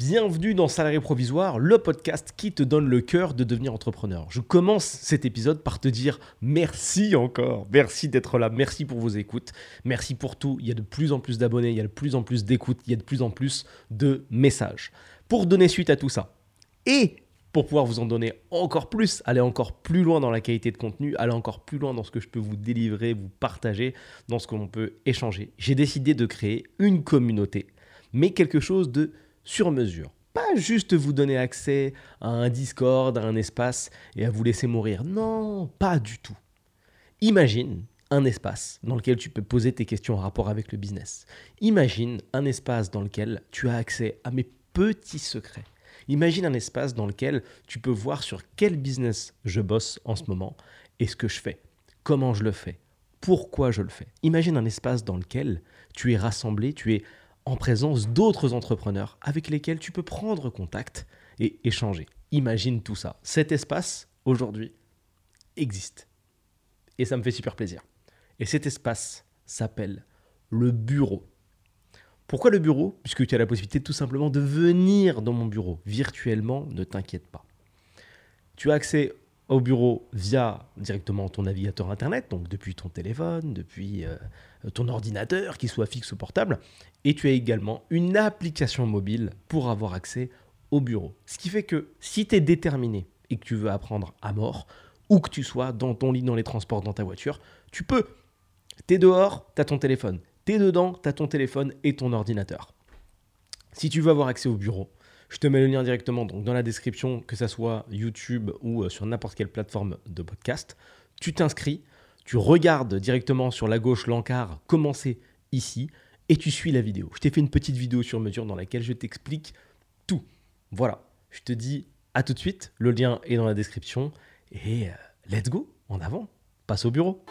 Bienvenue dans Salarié Provisoire, le podcast qui te donne le cœur de devenir entrepreneur. Je commence cet épisode par te dire merci encore, merci d'être là, merci pour vos écoutes, merci pour tout. Il y a de plus en plus d'abonnés, il y a de plus en plus d'écoutes, il y a de plus en plus de messages. Pour donner suite à tout ça et pour pouvoir vous en donner encore plus, aller encore plus loin dans la qualité de contenu, aller encore plus loin dans ce que je peux vous délivrer, vous partager, dans ce que l'on peut échanger, j'ai décidé de créer une communauté, mais quelque chose de sur mesure. Pas juste vous donner accès à un Discord, à un espace et à vous laisser mourir. Non, pas du tout. Imagine un espace dans lequel tu peux poser tes questions en rapport avec le business. Imagine un espace dans lequel tu as accès à mes petits secrets. Imagine un espace dans lequel tu peux voir sur quel business je bosse en ce moment et ce que je fais, comment je le fais, pourquoi je le fais? Imagine un espace dans lequel tu es rassemblé, tu es en présence d'autres entrepreneurs avec lesquels tu peux prendre contact et échanger. Imagine tout ça. Cet espace, aujourd'hui, existe. Et ça me fait super plaisir. Et cet espace s'appelle le bureau. Pourquoi le bureau? Puisque tu as la possibilité tout simplement de venir dans mon bureau virtuellement, ne t'inquiète pas. Tu as accès au bureau via directement ton navigateur internet, donc depuis ton téléphone, depuis euh, ton ordinateur, qu'il soit fixe ou portable, et tu as également une application mobile pour avoir accès au bureau. Ce qui fait que si tu es déterminé et que tu veux apprendre à mort, où que tu sois, dans ton lit, dans les transports, dans ta voiture, tu peux. Tu es dehors, tu as ton téléphone. Tu es dedans, tu as ton téléphone et ton ordinateur. Si tu veux avoir accès au bureau, je te mets le lien directement donc dans la description, que ce soit YouTube ou euh, sur n'importe quelle plateforme de podcast. Tu t'inscris, tu regardes directement sur la gauche l'encart commencer ici et tu suis la vidéo. Je t'ai fait une petite vidéo sur mesure dans laquelle je t'explique tout. Voilà, je te dis à tout de suite, le lien est dans la description et euh, let's go, en avant, passe au bureau.